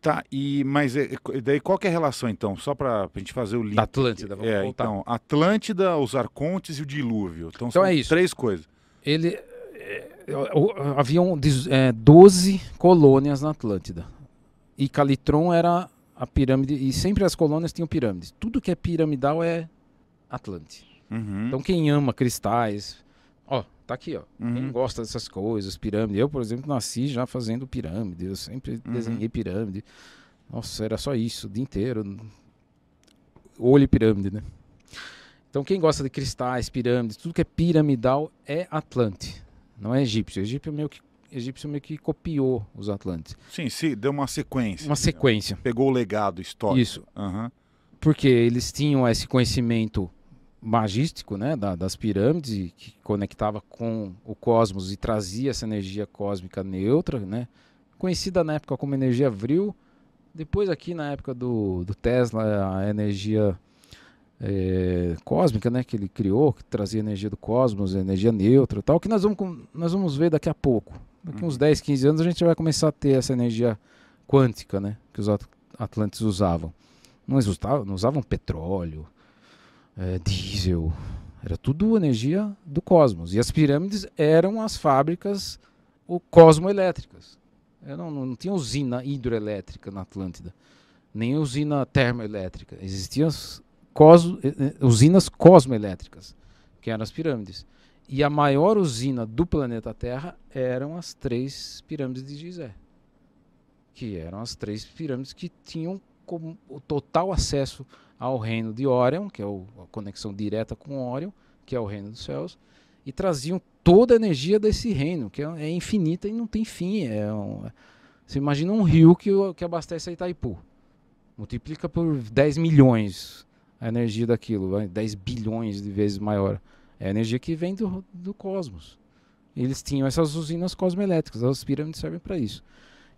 Tá, e, mas é, é, daí qual que é a relação então? Só para a gente fazer o link. Da Atlântida, vamos é, voltar. então, Atlântida, os Arcontes e o dilúvio. Então, Então são é isso. três coisas. Ele é, haviam é, 12 colônias na Atlântida. E Calitron era a pirâmide e sempre as colônias tinham pirâmides. Tudo que é piramidal é Atlante. Uhum. Então quem ama cristais, ó, tá aqui, ó. Quem Uhum. gosta dessas coisas, pirâmide. Eu, por exemplo, nasci já fazendo pirâmide. Eu sempre Uhum. desenhei pirâmide. Nossa, era só isso o dia inteiro. Olho e pirâmide, né? Então quem gosta de cristais, pirâmides, tudo que é piramidal é Atlante. Não é egípcio. Egípcio meio que, egípcio meio que copiou os Atlantes. Sim, sim, deu uma sequência. Uma sequência. Pegou o legado histórico. Isso. Aham. Porque eles tinham esse conhecimento magístico né, da- das pirâmides que conectava com o cosmos e trazia essa energia cósmica neutra, né, conhecida na época como energia vril. Depois aqui na época do, do Tesla, a energia eh, cósmica né, que ele criou, que trazia energia do cosmos, energia neutra e tal, que nós vamos, nós vamos ver daqui a pouco. Daqui uns Uhum. 10, 15 anos a gente vai começar a ter essa energia quântica né, que os at- atlantes usavam. Não usavam, não usavam petróleo, eh, diesel, era tudo energia do cosmos. E as pirâmides eram as fábricas cosmoelétricas. Não, não tinha usina hidroelétrica na Atlântida, nem usina termoelétrica. Existiam as cos- eh, eh, usinas cosmoelétricas, que eram as pirâmides. E a maior usina do planeta Terra eram as três pirâmides de Gizé. Que eram as três pirâmides que tinham como total acesso ao reino de Orion, que é o- a conexão direta com Orion, que é o reino dos céus, e traziam toda a energia desse reino, que é, é infinita e não tem fim. É um- você imagina um rio que, que abastece a Itaipu. Multiplica por 10 milhões a energia daquilo, vai, 10 bilhões de vezes maior. É a energia que vem do, do cosmos. Eles tinham essas usinas cosmoelétricas, as pirâmides servem para isso.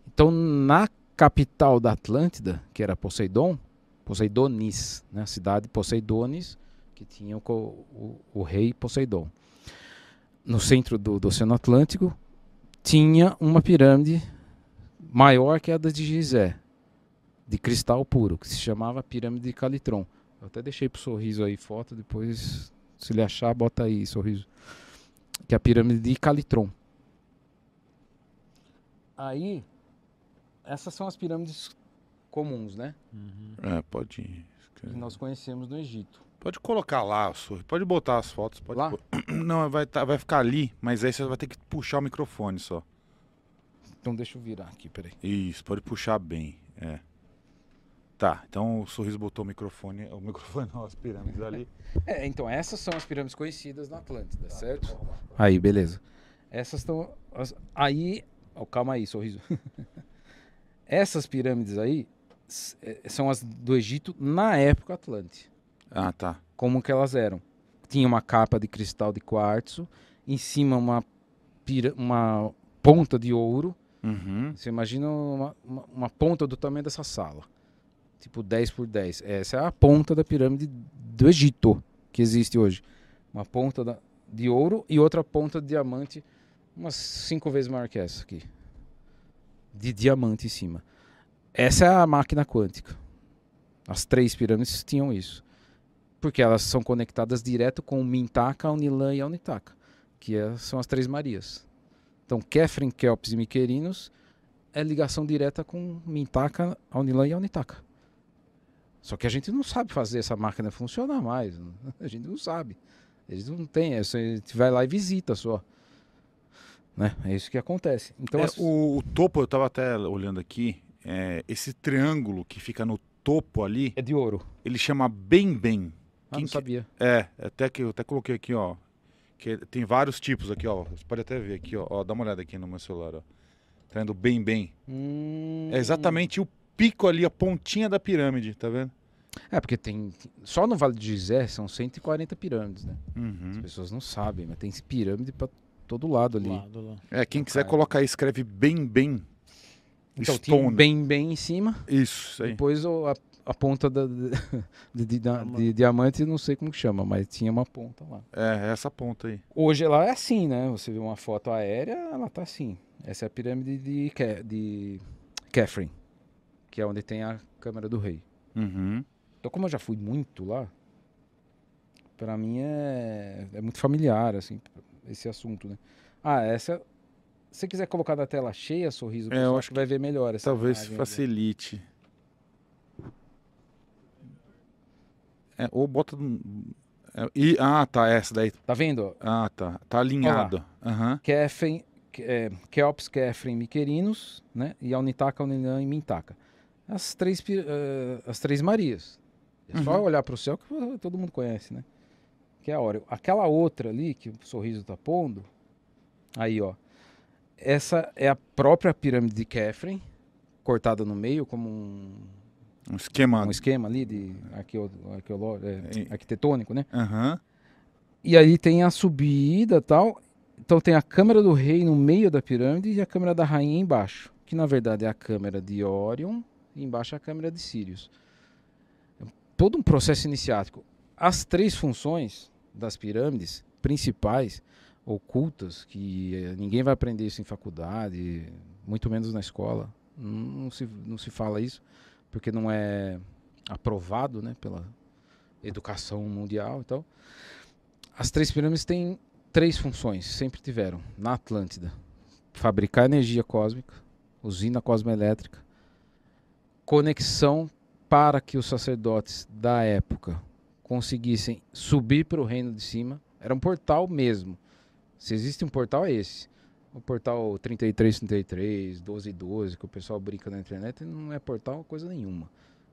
Então, na capital da Atlântida, que era Poseidon, Poseidonis, né? cidade Poseidonis, que tinha o, o- o rei Poseidon. No centro do, do Oceano Atlântico, tinha uma pirâmide maior que a da de Gizé, de cristal puro, que se chamava Pirâmide de Calitron. Eu até deixei pro sorriso aí foto, depois, se ele achar, bota aí sorriso. Que é a pirâmide de Calitron. Aí, essas são as pirâmides comuns, né? É, pode. Que nós conhecemos no Egito. Pode colocar lá. Pode botar as fotos. Pode Lá? pôr. Não, vai, tá- vai ficar ali, mas aí você vai ter que puxar o microfone só. Então deixa eu virar aqui, peraí. Isso, pode puxar bem. É. Tá, então o sorriso botou o microfone. O microfone não, as pirâmides ali. É, então essas são as pirâmides conhecidas na Atlântida, certo? Aí, beleza. Essas estão. Aí. ó, calma aí, sorriso. Essas pirâmides aí são as do Egito na época Atlante. Ah, tá. Como que elas eram? Tinha uma capa de cristal de quartzo, em cima uma, pira- uma ponta de ouro. Uhum. Você imagina uma, uma, uma ponta do tamanho dessa sala. Tipo 10 por 10. Essa é a ponta da pirâmide do Egito que existe hoje. Uma ponta da- de ouro e outra ponta de diamante, umas cinco vezes maior que essa aqui. De diamante em cima. Essa é a máquina quântica. As três pirâmides tinham isso. Porque elas são conectadas direto com o Mintaka, a Unilan e a Unitaka. Que é- são as três Marias. Então, Kefren, Kelps e Miquerinos é ligação direta com Mintaka, a Unilan e a Unitaka. Só que a gente não sabe fazer essa máquina funcionar mais. A gente não sabe. Eles não têm. é A gente vai lá e visita só. Né? É isso que acontece. Então, É, as- o, o topo, eu tava até olhando aqui. É, esse triângulo que fica no topo ali, é de ouro. ele chama Bem Bem. Ah, Quem não que- sabia. É, até que eu até coloquei aqui, ó. Que tem vários tipos aqui, ó. Você pode até ver aqui, ó. ó dá uma olhada aqui no meu celular, ó. Tá vendo? Bem Bem. Hum. É exatamente o pico ali, a pontinha da pirâmide, tá vendo? É, porque tem. Só no Vale de Gizé são 140 pirâmides, né? As Uhum. pessoas não sabem, mas tem pirâmide pra todo lado ali. Lado lá. É, quem quiser colocar aí, escreve Bem Bem. Então Stone. bem, bem em cima. Isso, aí. Depois o- a, a ponta da- de, de- de- da- Diamante. de diamante, não sei como que chama, mas tinha uma ponta lá. É, essa ponta aí. Hoje ela é assim, né? Você vê uma foto aérea, ela tá assim. Essa é a pirâmide de, Ke- de Kefren. que é onde tem a Câmara do Rei. Uhum. Então, como eu já fui muito lá, para mim é, é muito familiar, assim, esse assunto, né? Ah, essa. Se você quiser colocar na tela cheia, sorriso, É, eu acho que vai ver melhor. Essa Talvez facilite. É, ou bota. é, e, ah, tá, essa daí. Tá vendo? Ah, tá. Tá alinhado. Aham. Kefren, é, Keops, Kefren, Miquerinos, né? E Aunitaca, Aunilã e Mintaca. As três, eh, as três Marias. É só Uhum. olhar para o céu que uh, todo mundo conhece, né? Que é a Ório. Aquela outra ali, que o sorriso tá pondo, aí, ó. Essa é a própria pirâmide de Kefren, cortada no meio como um, Um esquema. um esquema ali de arqueo, arqueoló- é, arquitetônico, né? Aham. E aí tem a subida tal. Então tem a câmara do rei no meio da pirâmide e a câmara da rainha embaixo. Que na verdade é a câmara de Orion e embaixo é a câmara de Sirius. É todo um processo iniciático. As três funções das pirâmides principais, ocultas, que eh, ninguém vai aprender isso em faculdade, muito menos na escola. Não, se, não se fala isso, porque não é aprovado né, pela educação mundial e tal. As três pirâmides têm três funções, sempre tiveram, na Atlântida: fabricar energia cósmica, usina cosmoelétrica, conexão para que os sacerdotes da época conseguissem subir para o reino de cima. Era um portal mesmo. Se existe um portal, é esse. O portal 3333, 1212, que o pessoal brinca na internet, não é portal coisa nenhuma.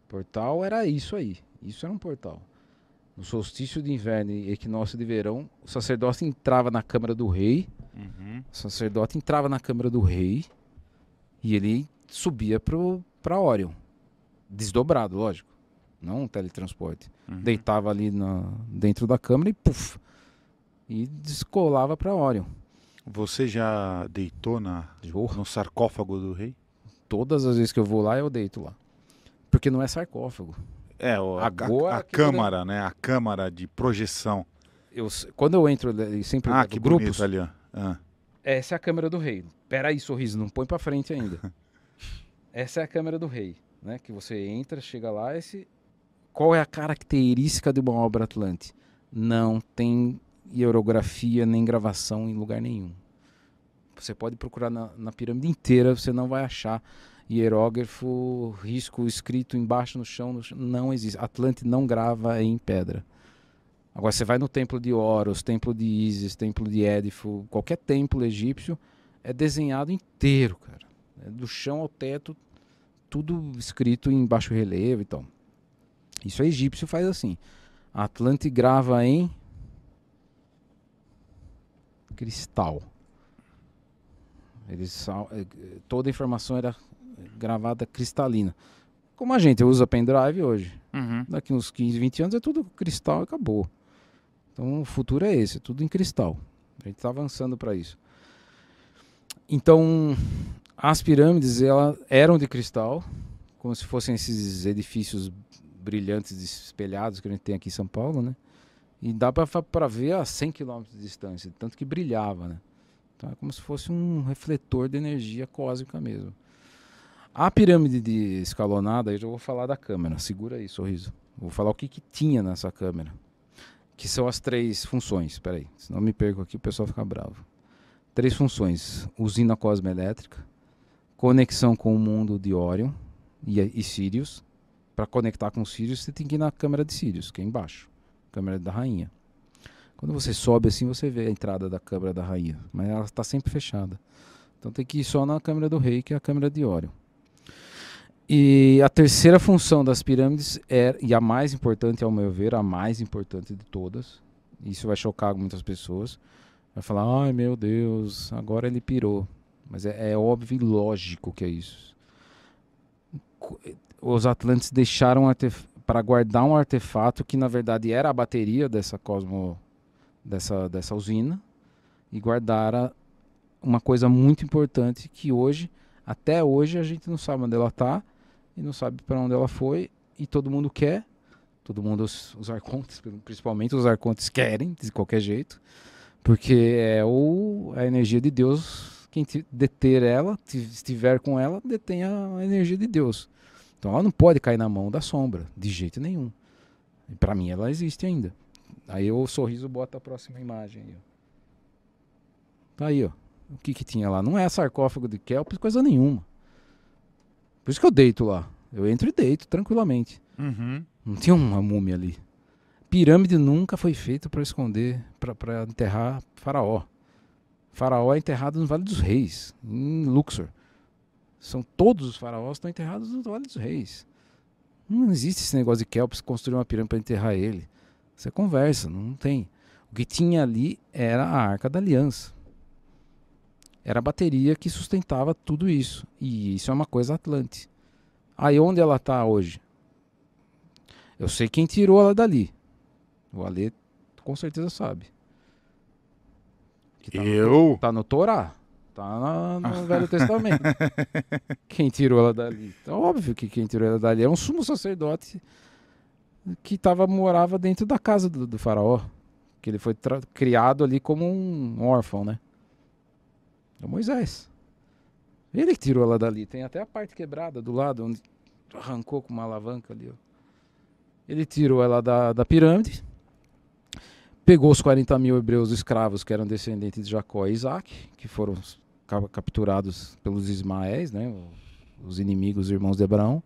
Portal era isso aí. Isso era um portal. No solstício de inverno e equinócio de verão, o sacerdote entrava na câmara do rei. Uhum. O sacerdote entrava na câmara do rei e ele subia para Orion. Desdobrado, lógico. Não um teletransporte. Uhum. Deitava ali na, dentro da câmara e puf! E descolava para Orion. Você já deitou na, no sarcófago do rei? Todas as vezes que eu vou lá, eu deito lá. Porque não é sarcófago. É, o, a, Agora a, a eu câmara, né? A câmara de projeção. Eu, quando eu entro ali, sempre Ah, que grupos, bonito ali, ó. Ah. Essa é a câmera do rei. Pera aí, sorriso, não põe pra frente ainda. Essa é a câmera do rei, né? Que você entra, chega lá, esse qual é a característica de uma obra Atlante? Não tem hierografia nem gravação em lugar nenhum. Você pode procurar na, na pirâmide inteira, você não vai achar hierógrafo, risco escrito embaixo no chão, no chão. Não existe. Atlante não grava em pedra. Agora você vai no templo de Horus, templo de Ísis, templo de Édifo, qualquer templo egípcio é desenhado inteiro, cara. É do chão ao teto, tudo escrito em baixo relevo e tal. Isso é egípcio faz assim. Atlante grava em cristal. Eles, eh, toda a informação era gravada cristalina. Como a gente usa pendrive hoje. Uhum. Daqui uns 15, 20 anos é tudo cristal e acabou. Então o futuro é esse, é tudo em cristal. A gente está avançando para isso. Então, as pirâmides elas eram de cristal, como se fossem esses edifícios brilhantes espelhados que a gente tem aqui em São Paulo, né? E dá para ver a 100 km de distância, tanto que brilhava, né? Então é como se fosse um refletor de energia cósmica mesmo. A pirâmide de escalonada, eu já vou falar da câmera. Segura aí, sorriso. Vou falar o que, que tinha nessa câmera. Que são as três funções. Peraí, senão eu me perco aqui o pessoal fica bravo. Três funções: usina cosmoelétrica, conexão com o mundo de Orion e, e Sirius. Para conectar com Sirius, você tem que ir na câmera de Sirius, que é embaixo câmera da rainha. Quando você sobe assim, você vê a entrada da câmera da rainha, mas ela está sempre fechada. Então tem que ir só na câmera do rei, que é a câmera de Orion. E a terceira função das pirâmides é, e a mais importante, ao meu ver, a mais importante de todas, isso vai chocar muitas pessoas, vai falar, ai meu Deus, agora ele pirou. Mas é, é óbvio e lógico que é isso. Os Atlantes deixaram para guardar um artefato que na verdade era a bateria dessa cosmo dessa, dessa usina e guardaram uma coisa muito importante que hoje até hoje a gente não sabe onde ela está e não sabe para onde ela foi e todo mundo quer todo mundo os, os arcontes principalmente os arcontes querem de qualquer jeito porque é o a energia de Deus quem te- deter ela estiver com ela detém a energia de Deus Então ela não pode cair na mão da sombra, de jeito nenhum. Para mim ela existe ainda. Aí o sorriso bota a próxima imagem aí. Tá aí, ó. O que que tinha lá? Não é sarcófago de Kelps, coisa nenhuma. Por isso que eu deito lá. Eu entro e deito tranquilamente. Uhum. Não tinha uma múmia ali. Pirâmide nunca foi feita para esconder, para enterrar faraó. Faraó é enterrado no Vale dos Reis, em Luxor. São todos os faraós estão enterrados no Vale dos Reis. Não existe esse negócio de Kelps construir uma pirâmide para enterrar ele. Você conversa, não tem. O que tinha ali era a Arca da Aliança. Era a bateria que sustentava tudo isso. E isso é uma coisa Atlante. Aí onde ela está hoje? Eu sei quem tirou ela dali. O Alê com certeza sabe. Tá eu? No, tá no Torá. Tá no Velho Testamento. quem tirou ela dali? Então, óbvio que quem tirou ela dali é um sumo sacerdote que tava, morava dentro da casa do, do faraó. Que ele foi criado ali como um órfão, né? É Moisés. Ele que tirou ela dali. Tem até a parte quebrada do lado, onde arrancou com uma alavanca ali. Ó. Ele tirou ela da, da pirâmide, pegou os 40 mil hebreus escravos que eram descendentes de Jacó e Isaac, que foram capturados pelos Ismaéis, né? os inimigos, os irmãos de Abraão,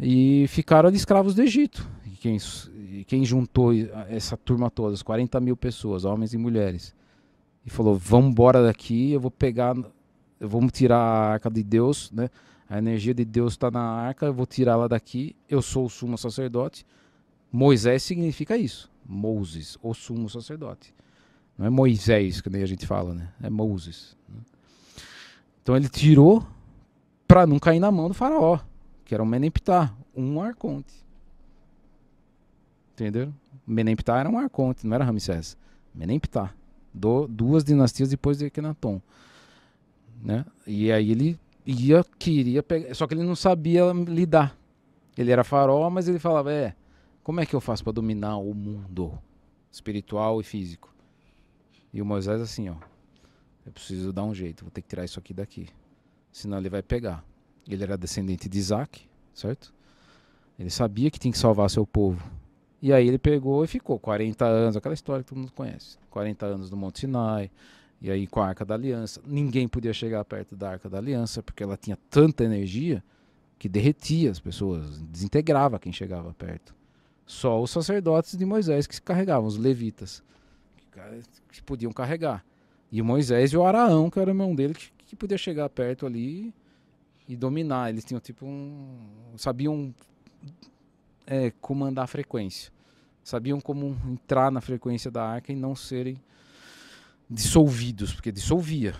e ficaram escravos do Egito. E quem, e quem juntou essa turma toda, os 40 mil pessoas, homens e mulheres, e falou: Vamos embora daqui, eu vou pegar, eu vou tirar a arca de Deus, né? A energia de Deus está na arca, eu vou tirá-la daqui. Eu sou o sumo sacerdote. Moisés significa isso. Moses, o sumo sacerdote. Não é Moisés, que nem a gente fala, né? É Moses. Né? Então ele tirou para não cair na mão do faraó que era o Menemptah, um arconte. Entenderam? Menemptah era um arconte, não era Ramsés. Menemptah. Do, duas dinastias depois de Akhenaton. Né? E aí ele ia, queria pegar, só que ele não sabia lidar. Ele era farol, mas ele falava, é, como é que eu faço para dominar o mundo espiritual e físico? E o Moisés assim, ó, eu preciso dar um jeito, vou ter que tirar isso aqui daqui, senão ele vai pegar. Ele era descendente de Isaac, certo? Ele sabia que tinha que salvar seu povo. E aí ele pegou e ficou 40 anos, aquela história que todo mundo conhece. 40 anos no Monte Sinai, e aí com a Arca da Aliança. Ninguém podia chegar perto da Arca da Aliança, porque ela tinha tanta energia que derretia as pessoas, desintegrava quem chegava perto. Só os sacerdotes de Moisés que se carregavam, os levitas, que podiam carregar. E o Moisés e o Araão, que era o irmão dele, que, que podia chegar perto ali e dominar. Eles tinham tipo um. sabiam é, comandar a frequência. Sabiam como entrar na frequência da arca e não serem dissolvidos, porque dissolvia.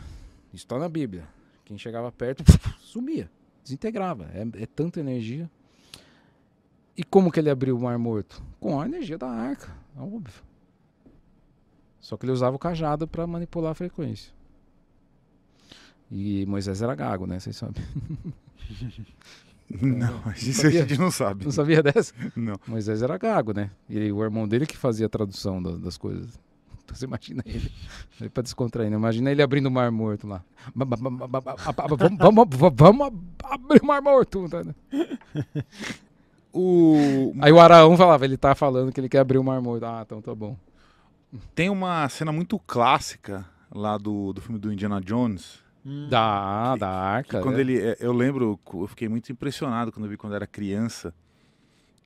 Isso está na Bíblia. Quem chegava perto sumia, desintegrava. É, é tanta energia. E como que ele abriu o Mar Morto? Com a energia da arca, é óbvio. Só que ele usava o cajado para manipular a frequência. E Moisés era gago, né? Vocês sabem. Não, isso sabia, a gente não sabe. Não sabia dessa? Não. Moisés era gago, né? E o irmão dele que fazia a tradução das, das coisas. Então você imagina ele, ele para descontrair, né? Imagina ele abrindo o mar morto lá. vamos, vamos, vamos abrir o mar morto. Tá, né? O... Aí o Araão falava, ele tá falando que ele quer abrir o mar morto. Ah, então tá bom. Tem uma cena muito clássica lá do, do filme do Indiana Jones, Hum. Da, da arca. quando é. ele, eu lembro, eu fiquei muito impressionado quando eu vi quando era criança,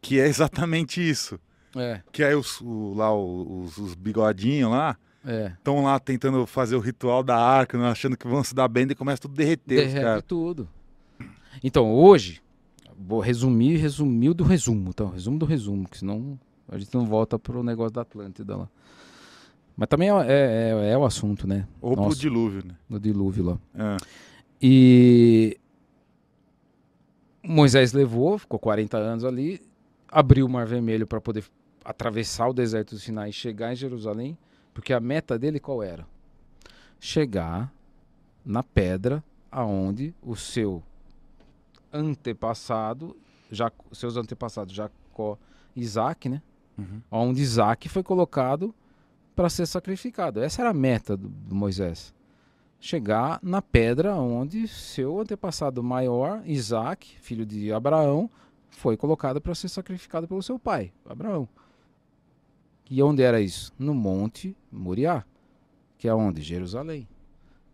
que é exatamente isso. É. Que aí os, o, lá os, os bigodinhos lá estão é. lá tentando fazer o ritual da arca, né, achando que vão se dar bem e começa tudo a derreter. Derrete tudo. Então, hoje, vou resumir, resumir do resumo, tá? Resumo do resumo, que senão a gente não volta pro negócio da Atlântida lá. Mas também é, é, é, é o assunto, né? Ou Nossa, pro dilúvio, né? No dilúvio lá. É. E Moisés levou, ficou 40 anos ali, abriu o Mar Vermelho para poder atravessar o deserto do Sinai e chegar em Jerusalém, porque a meta dele qual era? Chegar na pedra aonde o seu antepassado, já, seus antepassados Jacó e Isaac, né? Uhum. Onde Isaac foi colocado para ser sacrificado. Essa era a meta do, do Moisés. chegar na pedra onde seu antepassado maior, Isaac, filho de Abraão, foi colocado para ser sacrificado pelo seu pai, Abraão. E onde era isso? No Monte Moriá, que é onde? Jerusalém.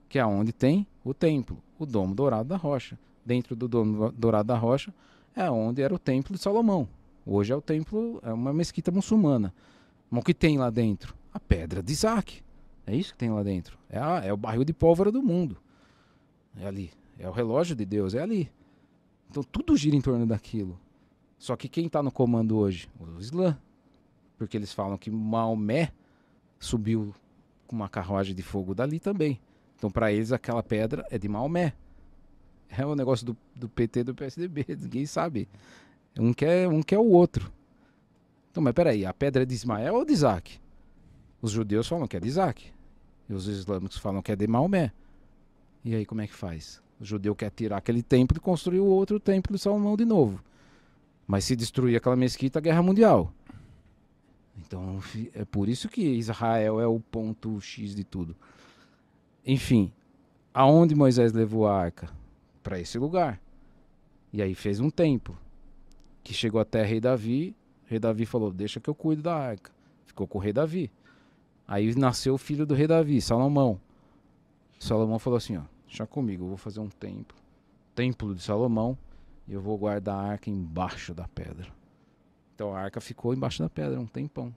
Que é onde tem o templo, o Domo Dourado da Rocha. Dentro do Domo Dourado da Rocha é onde era o Templo de Salomão. Hoje é o templo, é uma mesquita muçulmana. O que tem lá dentro? A pedra de Isaac. É isso que tem lá dentro. É, a, é o barril de pólvora do mundo. É ali. É o relógio de Deus, é ali. Então tudo gira em torno daquilo. Só que quem está no comando hoje? O Islã. Porque eles falam que Maomé subiu com uma carruagem de fogo dali também. Então para eles aquela pedra é de Maomé. É o negócio do, do PT do PSDB, ninguém sabe. Um quer, um quer o outro. Então, mas peraí, a pedra é de Ismael ou de Isaac? Os judeus falam que é de Isaac. E os islâmicos falam que é de Maomé. E aí como é que faz? O judeu quer tirar aquele templo e construir o outro templo de Salomão de novo. Mas se destruir aquela mesquita, guerra mundial. Então é por isso que Israel é o ponto X de tudo. Enfim, aonde Moisés levou a arca? Para esse lugar. E aí fez um templo. Que chegou até rei Davi. Rei Davi falou: Deixa que eu cuido da arca. Ficou com o rei Davi. Aí nasceu o filho do rei Davi, Salomão. Salomão falou assim: ó, deixa comigo, eu vou fazer um templo. Templo de Salomão. E eu vou guardar a arca embaixo da pedra. Então a arca ficou embaixo da pedra um tempão.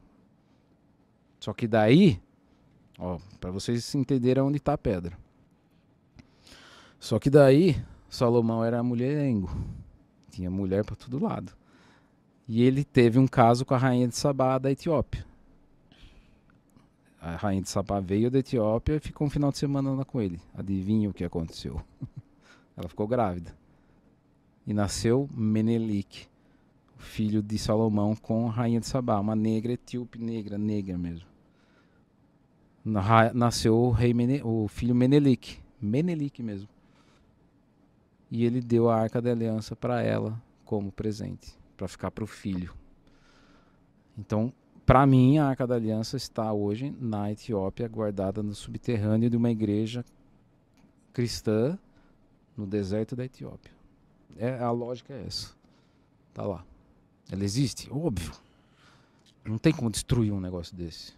Só que daí, ó, para vocês entenderem onde está a pedra. Só que daí, Salomão era mulherengo. Tinha mulher para todo lado. E ele teve um caso com a rainha de Sabá da Etiópia a rainha de Sabá veio da Etiópia e ficou um final de semana lá com ele. Adivinha o que aconteceu? Ela ficou grávida. E nasceu Menelik, filho de Salomão com a rainha de Sabá, uma negra etíope, negra, negra mesmo. Nasceu o, rei Mene, o filho Menelik, Menelik mesmo. E ele deu a arca da aliança para ela como presente, para ficar para o filho. Então, para mim, a Arca da Aliança está hoje na Etiópia, guardada no subterrâneo de uma igreja cristã no deserto da Etiópia. É, a lógica é essa. Tá lá. Ela existe? Óbvio. Não tem como destruir um negócio desse.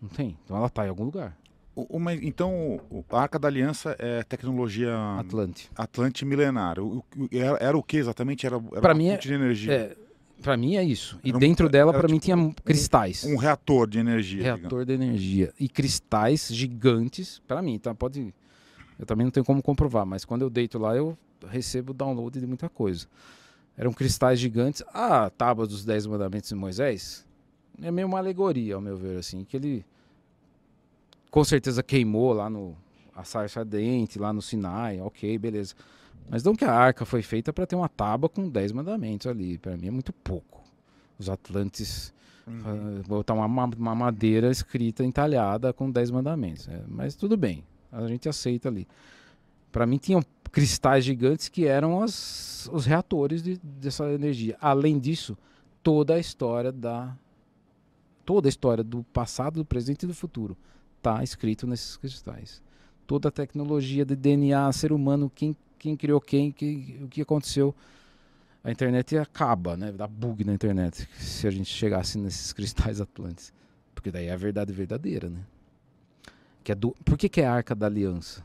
Não tem. Então ela está em algum lugar. Uma, então, a Arca da Aliança é tecnologia Atlante. Atlante milenar. O, o, era, era, o que exatamente? Era, era Para mim é, de energia. É, para mim é isso. E um, dentro dela, para mim, tipo tinha cristais. Um, um, reator de energia. Reator digamos. de energia. E cristais gigantes, para mim, tá? Pode. Eu também não tenho como comprovar, mas quando eu deito lá, eu recebo download de muita coisa. Eram cristais gigantes. A tábua dos Dez Mandamentos de Moisés é meio uma alegoria, ao meu ver, assim, que ele com certeza queimou lá no a sarça dente, lá no Sinai, ok, beleza. Mas não que a arca foi feita para ter uma tábua com 10 mandamentos ali. Para mim é muito pouco. Os Atlantes uhum. uh, botar uma, uma, madeira escrita, entalhada com 10 mandamentos. É, mas tudo bem, a gente aceita ali. Para mim tinham cristais gigantes que eram as, os reatores de, dessa energia. Além disso, toda a história da toda a história do passado, do presente e do futuro está escrito nesses cristais. Toda a tecnologia de DNA, ser humano, quem quem criou quem, que, o que aconteceu. A internet acaba, né? Dá bug na internet se a gente chegasse nesses cristais atlantes. Porque daí é a verdade verdadeira, né? Que é do... Por que, que é a Arca da Aliança?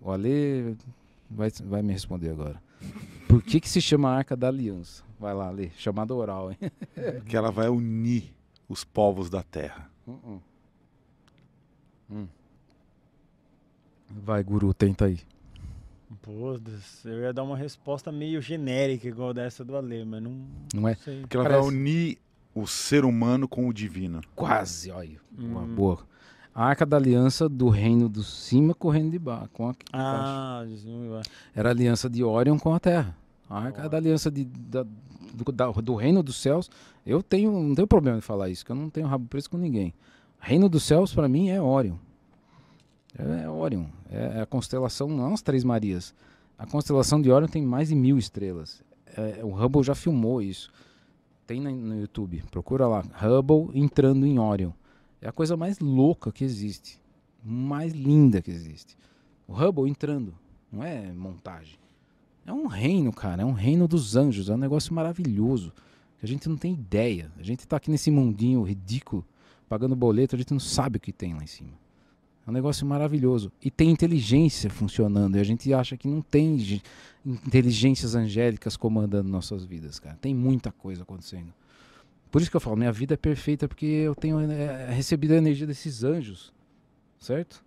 O Ale vai, vai me responder agora. Por que, que se chama Arca da Aliança? Vai lá, Ale. Chamada oral, hein? que ela vai unir os povos da terra. Uh -uh. Hum. Vai, guru, tenta aí. Pô, eu ia dar uma resposta meio genérica, igual dessa do Ale, mas não. Não é? Sei. Porque ela Parece... vai unir o ser humano com o divino. Quase, olha. Hum. Uma boa. A arca da aliança do reino do cima com o reino de baixo. Com a, ah, baixo. Era a aliança de Orion com a terra. A arca oh. da aliança de, da, do, da, do reino dos céus. Eu tenho, não tenho problema de falar isso, que eu não tenho rabo preso com ninguém. Reino dos céus, para mim, é Orion. É, é Orion. É, é, a constelação, não as Três Marias. A constelação de Orion tem mais de mil estrelas. É, o Hubble já filmou isso. Tem no, YouTube. Procura lá. Hubble entrando em Orion. É a coisa mais louca que existe. mais linda que existe. O Hubble entrando, não é montagem. É um reino, cara, é um reino dos anjos, é um negócio maravilhoso. Que a gente não tem ideia. A gente tá aqui nesse mundinho ridículo, pagando boleto, a gente não sabe o que tem lá em cima. É um negócio maravilhoso. E tem inteligência funcionando. E a gente acha que não tem inteligências angélicas comandando nossas vidas, cara. Tem muita coisa acontecendo. Por isso que eu falo, minha vida é perfeita porque eu tenho é, recebido a energia desses anjos, certo?